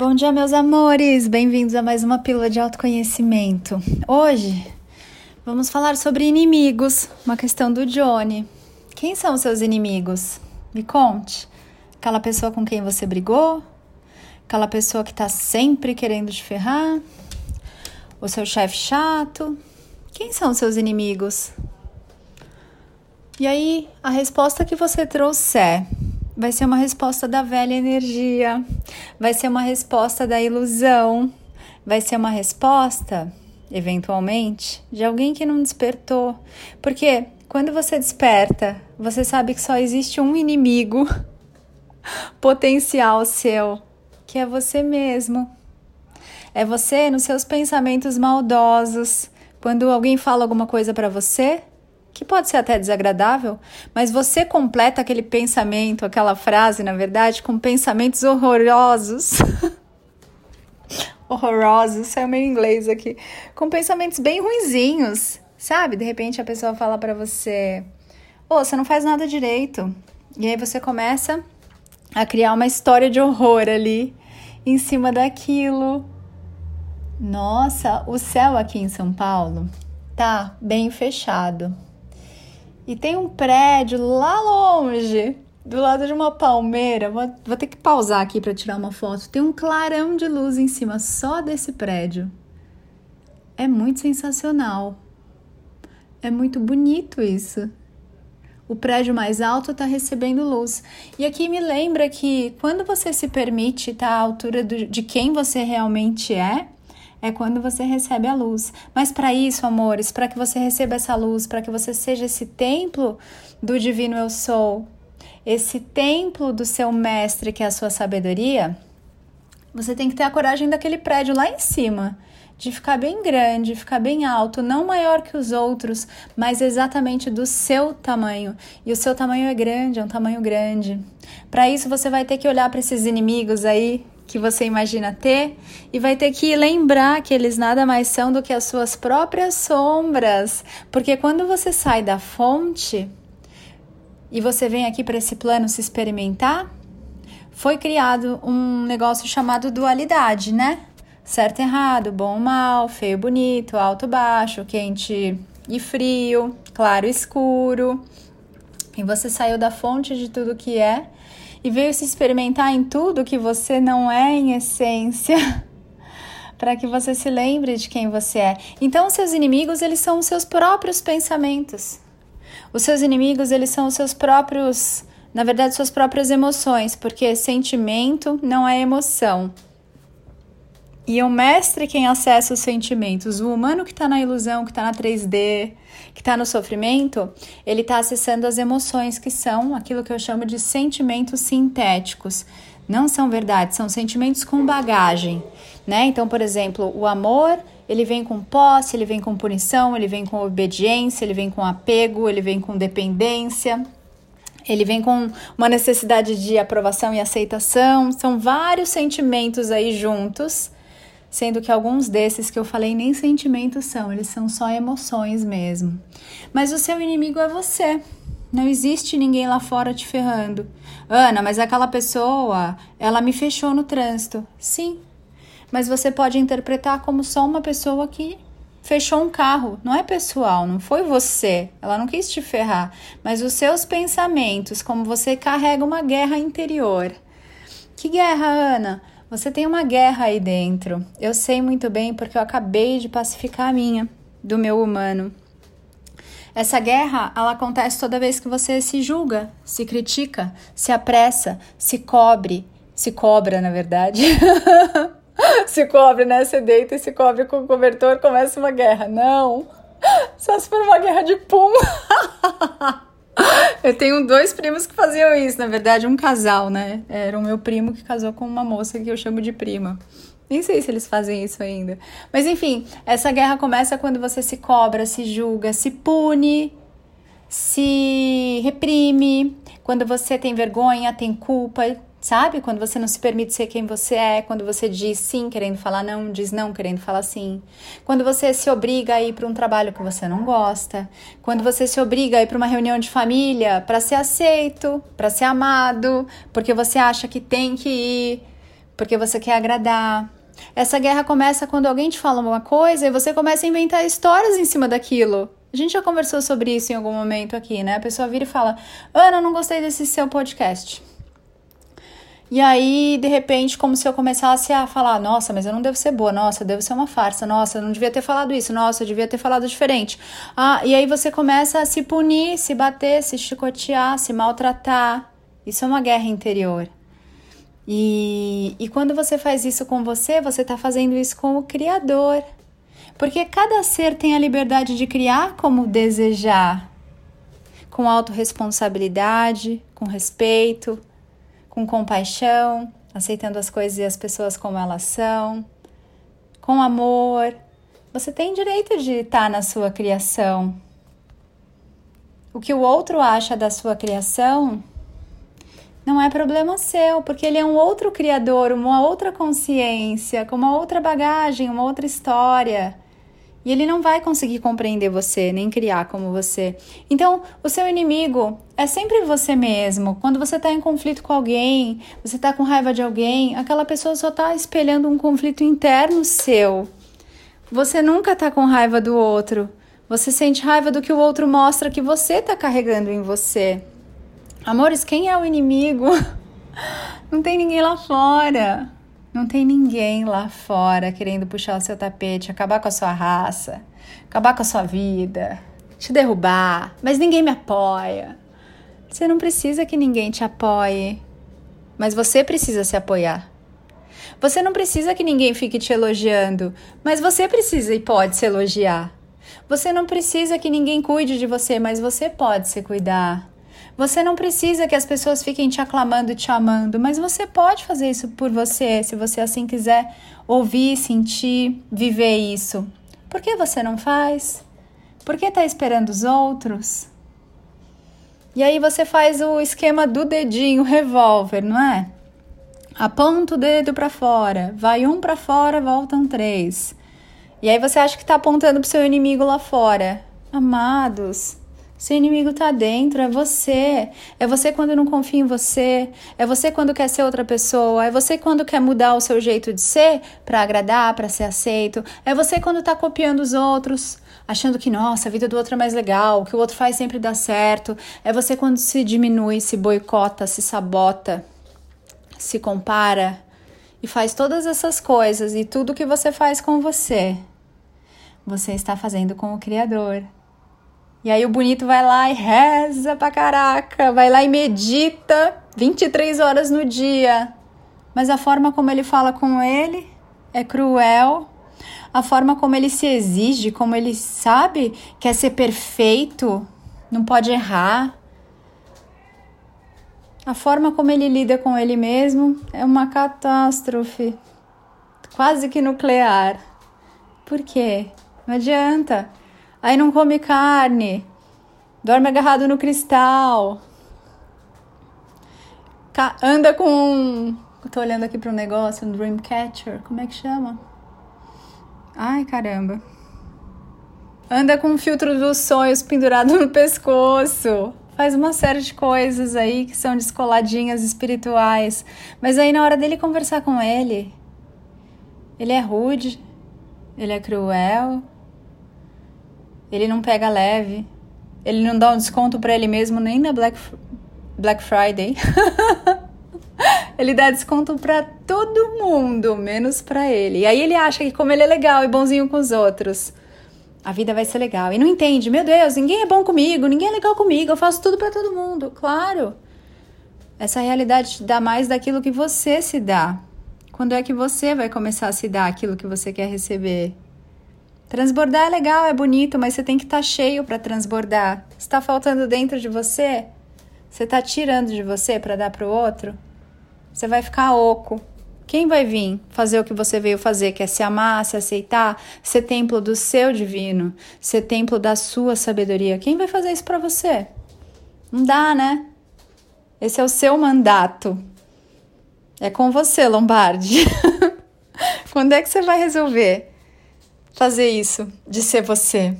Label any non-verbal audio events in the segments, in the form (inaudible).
Bom dia, meus amores! Bem-vindos a mais uma pílula de autoconhecimento. Hoje vamos falar sobre inimigos, uma questão do Johnny. Quem são os seus inimigos? Me conte. Aquela pessoa com quem você brigou? Aquela pessoa que tá sempre querendo te ferrar? O seu chefe chato? Quem são os seus inimigos? E aí, a resposta que você trouxer vai ser uma resposta da velha energia, vai ser uma resposta da ilusão, vai ser uma resposta, eventualmente, de alguém que não despertou. Porque quando você desperta, você sabe que só existe um inimigo (laughs) potencial seu, que é você mesmo. É você nos seus pensamentos maldosos. Quando alguém fala alguma coisa para você, que pode ser até desagradável, mas você completa aquele pensamento, aquela frase, na verdade, com pensamentos horrorosos. (laughs) horrorosos, saiu meio inglês aqui. Com pensamentos bem ruinzinhos, sabe? De repente a pessoa fala para você: "Ô, oh, você não faz nada direito". E aí você começa a criar uma história de horror ali em cima daquilo. Nossa, o céu aqui em São Paulo tá bem fechado. E tem um prédio lá longe, do lado de uma palmeira. Vou, vou ter que pausar aqui para tirar uma foto. Tem um clarão de luz em cima só desse prédio. É muito sensacional. É muito bonito isso. O prédio mais alto está recebendo luz. E aqui me lembra que quando você se permite estar tá à altura do, de quem você realmente é, é quando você recebe a luz. Mas para isso, amores, para que você receba essa luz, para que você seja esse templo do divino eu sou, esse templo do seu mestre que é a sua sabedoria, você tem que ter a coragem daquele prédio lá em cima, de ficar bem grande, ficar bem alto, não maior que os outros, mas exatamente do seu tamanho. E o seu tamanho é grande, é um tamanho grande. Para isso você vai ter que olhar para esses inimigos aí que você imagina ter e vai ter que lembrar que eles nada mais são do que as suas próprias sombras, porque quando você sai da fonte e você vem aqui para esse plano se experimentar, foi criado um negócio chamado dualidade, né? Certo errado, bom mal, feio bonito, alto baixo, quente e frio, claro escuro. E você saiu da fonte de tudo que é e veio se experimentar em tudo que você não é em essência, (laughs) para que você se lembre de quem você é. Então, os seus inimigos, eles são os seus próprios pensamentos. Os seus inimigos, eles são os seus próprios, na verdade, suas próprias emoções, porque sentimento não é emoção. E o mestre quem acessa os sentimentos. O humano que está na ilusão, que está na 3D, que está no sofrimento, ele está acessando as emoções que são aquilo que eu chamo de sentimentos sintéticos. Não são verdade, são sentimentos com bagagem, né? Então, por exemplo, o amor, ele vem com posse, ele vem com punição, ele vem com obediência, ele vem com apego, ele vem com dependência. Ele vem com uma necessidade de aprovação e aceitação, são vários sentimentos aí juntos sendo que alguns desses que eu falei nem sentimentos são, eles são só emoções mesmo. Mas o seu inimigo é você. Não existe ninguém lá fora te ferrando. Ana, mas aquela pessoa, ela me fechou no trânsito. Sim, mas você pode interpretar como só uma pessoa que fechou um carro. Não é pessoal, não foi você. Ela não quis te ferrar. Mas os seus pensamentos, como você carrega uma guerra interior. Que guerra, Ana? Você tem uma guerra aí dentro. Eu sei muito bem porque eu acabei de pacificar a minha, do meu humano. Essa guerra, ela acontece toda vez que você se julga, se critica, se apressa, se cobre, se cobra, na verdade. (laughs) se cobre, né? Você deita e se cobre com o cobertor, começa uma guerra. Não! Só se for uma guerra de pum. (laughs) (laughs) Eu tenho dois primos que faziam isso, na verdade, um casal, né? Era o meu primo que casou com uma moça que eu chamo de prima. Nem sei se eles fazem isso ainda. Mas enfim, essa guerra começa quando você se cobra, se julga, se pune, se reprime, quando você tem vergonha, tem culpa, Sabe? Quando você não se permite ser quem você é, quando você diz sim querendo falar não, diz não querendo falar sim. Quando você se obriga a ir para um trabalho que você não gosta. Quando você se obriga a ir para uma reunião de família para ser aceito, para ser amado, porque você acha que tem que ir, porque você quer agradar. Essa guerra começa quando alguém te fala uma coisa e você começa a inventar histórias em cima daquilo. A gente já conversou sobre isso em algum momento aqui, né? A pessoa vira e fala: Ana, não gostei desse seu podcast. E aí, de repente, como se eu começasse a falar: nossa, mas eu não devo ser boa, nossa, eu devo ser uma farsa, nossa, eu não devia ter falado isso, nossa, eu devia ter falado diferente. Ah, e aí você começa a se punir, se bater, se chicotear, se maltratar. Isso é uma guerra interior. E, e quando você faz isso com você, você está fazendo isso com o Criador. Porque cada ser tem a liberdade de criar como desejar, com autorresponsabilidade, com respeito, com compaixão, aceitando as coisas e as pessoas como elas são, com amor. Você tem direito de estar na sua criação. O que o outro acha da sua criação não é problema seu, porque ele é um outro criador, uma outra consciência, com uma outra bagagem, uma outra história. E ele não vai conseguir compreender você, nem criar como você. Então, o seu inimigo é sempre você mesmo. Quando você está em conflito com alguém, você está com raiva de alguém, aquela pessoa só está espelhando um conflito interno seu. Você nunca está com raiva do outro. Você sente raiva do que o outro mostra que você está carregando em você. Amores, quem é o inimigo? (laughs) Não tem ninguém lá fora. Não tem ninguém lá fora querendo puxar o seu tapete, acabar com a sua raça, acabar com a sua vida, te derrubar, mas ninguém me apoia. Você não precisa que ninguém te apoie, mas você precisa se apoiar. Você não precisa que ninguém fique te elogiando, mas você precisa e pode se elogiar. Você não precisa que ninguém cuide de você, mas você pode se cuidar. Você não precisa que as pessoas fiquem te aclamando te amando, mas você pode fazer isso por você, se você assim quiser ouvir, sentir, viver isso. Por que você não faz? Por que está esperando os outros? E aí você faz o esquema do dedinho revólver, não é? Aponta o dedo para fora, vai um para fora, voltam três. E aí você acha que está apontando para seu inimigo lá fora. Amados, seu inimigo tá dentro, é você. É você quando não confia em você. É você quando quer ser outra pessoa. É você quando quer mudar o seu jeito de ser para agradar, para ser aceito. É você quando tá copiando os outros, achando que, nossa, a vida do outro é mais legal, que o outro faz sempre dá certo. É você quando se diminui, se boicota, se sabota, se compara e faz todas essas coisas e tudo que você faz com você, você está fazendo com o Criador. E aí o bonito vai lá e reza pra caraca, vai lá e medita 23 horas no dia. Mas a forma como ele fala com ele é cruel. A forma como ele se exige, como ele sabe quer ser perfeito, não pode errar. A forma como ele lida com ele mesmo é uma catástrofe, quase que nuclear. Por quê? Não adianta. Aí não come carne, dorme agarrado no cristal, anda com. tô olhando aqui para um negócio, um Dreamcatcher, como é que chama? Ai caramba. Anda com o filtro dos sonhos pendurado no pescoço. Faz uma série de coisas aí que são descoladinhas espirituais. Mas aí na hora dele conversar com ele, ele é rude, ele é cruel, ele não pega leve. Ele não dá um desconto para ele mesmo nem na Black, Black Friday. (laughs) ele dá desconto para todo mundo, menos para ele. E aí ele acha que como ele é legal e bonzinho com os outros, a vida vai ser legal. E não entende, meu Deus, ninguém é bom comigo, ninguém é legal comigo, eu faço tudo para todo mundo. Claro. Essa realidade te dá mais daquilo que você se dá. Quando é que você vai começar a se dar aquilo que você quer receber? Transbordar é legal, é bonito, mas você tem que estar tá cheio para transbordar. Está faltando dentro de você? Você está tirando de você para dar para o outro? Você vai ficar oco. Quem vai vir fazer o que você veio fazer, que é se amar, se aceitar, ser templo do seu divino, ser templo da sua sabedoria? Quem vai fazer isso para você? Não dá, né? Esse é o seu mandato. É com você, Lombardi. (laughs) Quando é que você vai resolver? Fazer isso, de ser você.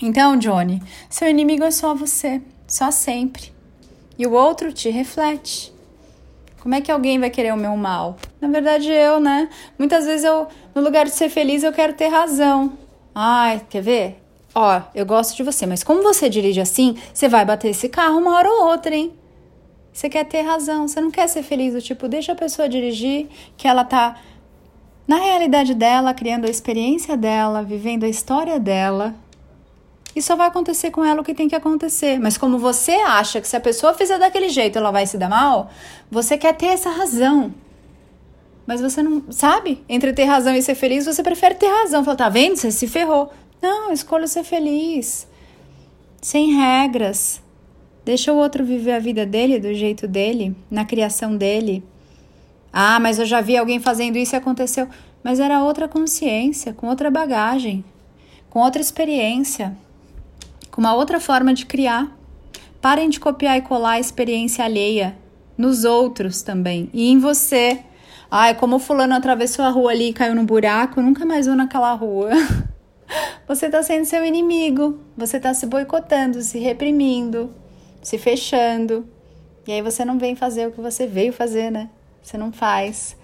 Então, Johnny, seu inimigo é só você, só sempre. E o outro te reflete. Como é que alguém vai querer o meu mal? Na verdade, eu, né? Muitas vezes eu, no lugar de ser feliz, eu quero ter razão. Ai, quer ver? Ó, eu gosto de você, mas como você dirige assim, você vai bater esse carro uma hora ou outra, hein? Você quer ter razão, você não quer ser feliz, do tipo, deixa a pessoa dirigir, que ela tá na realidade dela, criando a experiência dela, vivendo a história dela. E só vai acontecer com ela o que tem que acontecer. Mas como você acha que se a pessoa fizer daquele jeito ela vai se dar mal, você quer ter essa razão. Mas você não. Sabe? Entre ter razão e ser feliz, você prefere ter razão. Fala, tá vendo? Você se ferrou. Não, escolha ser feliz. Sem regras. Deixa o outro viver a vida dele do jeito dele, na criação dele. Ah, mas eu já vi alguém fazendo isso e aconteceu. Mas era outra consciência, com outra bagagem, com outra experiência, com uma outra forma de criar. Parem de copiar e colar a experiência alheia nos outros também e em você. Ai, como fulano atravessou a rua ali e caiu no buraco, nunca mais vou naquela rua. (laughs) Você está sendo seu inimigo, você está se boicotando, se reprimindo, se fechando. E aí você não vem fazer o que você veio fazer, né? Você não faz.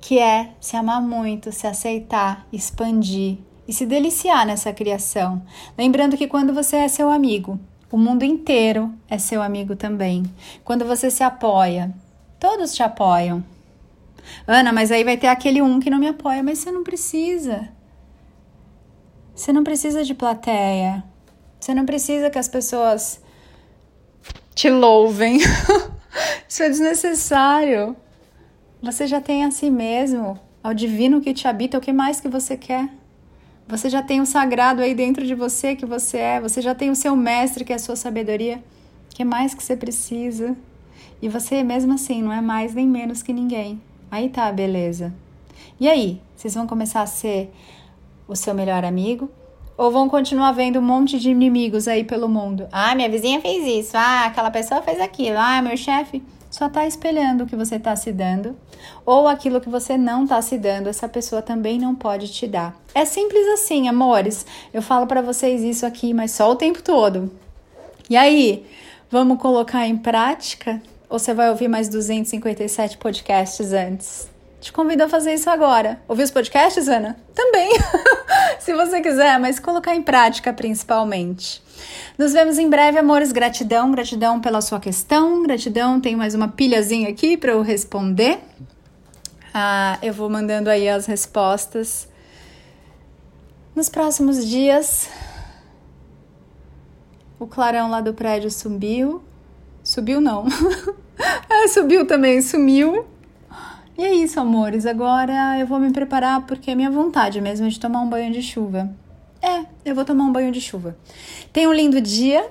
Que é se amar muito, se aceitar, expandir e se deliciar nessa criação. Lembrando que quando você é seu amigo, o mundo inteiro é seu amigo também. Quando você se apoia, todos te apoiam. Ana, mas aí vai ter aquele um que não me apoia, mas você não precisa. Você não precisa de plateia. Você não precisa que as pessoas te louvem. (laughs) Isso é desnecessário. Você já tem a si mesmo, ao divino que te habita, o que mais que você quer? Você já tem o sagrado aí dentro de você que você é, você já tem o seu mestre que é a sua sabedoria. O que mais que você precisa? E você mesmo assim não é mais nem menos que ninguém. Aí tá, beleza. E aí, vocês vão começar a ser o seu melhor amigo? Ou vão continuar vendo um monte de inimigos aí pelo mundo? Ah, minha vizinha fez isso. Ah, aquela pessoa fez aquilo. Ah, meu chefe só está espelhando o que você está se dando. Ou aquilo que você não está se dando, essa pessoa também não pode te dar. É simples assim, amores. Eu falo para vocês isso aqui, mas só o tempo todo. E aí, vamos colocar em prática? Ou você vai ouvir mais 257 podcasts antes? Te convido a fazer isso agora. Ouvir os podcasts, Ana? Também, (laughs) se você quiser, mas colocar em prática principalmente. Nos vemos em breve, amores. Gratidão, gratidão pela sua questão. Gratidão, tem mais uma pilhazinha aqui para eu responder. Ah, eu vou mandando aí as respostas. Nos próximos dias, o clarão lá do prédio subiu. Subiu não. (laughs) é, subiu também, sumiu. E é isso, amores. Agora eu vou me preparar porque é minha vontade mesmo de tomar um banho de chuva. É, eu vou tomar um banho de chuva. Tenha um lindo dia.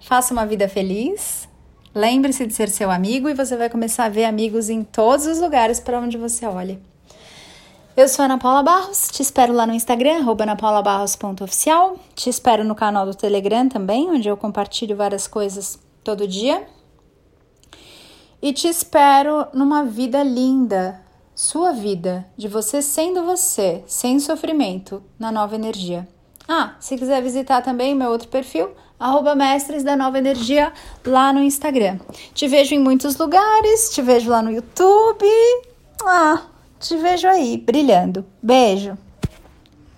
Faça uma vida feliz. Lembre-se de ser seu amigo e você vai começar a ver amigos em todos os lugares para onde você olha. Eu sou Ana Paula Barros, te espero lá no Instagram, anapaulabarros.oficial. Te espero no canal do Telegram também, onde eu compartilho várias coisas todo dia. E te espero numa vida linda, sua vida, de você sendo você, sem sofrimento, na nova energia. Ah, se quiser visitar também meu outro perfil, arroba mestres da nova energia lá no Instagram. Te vejo em muitos lugares, te vejo lá no YouTube. Ah, te vejo aí, brilhando. Beijo!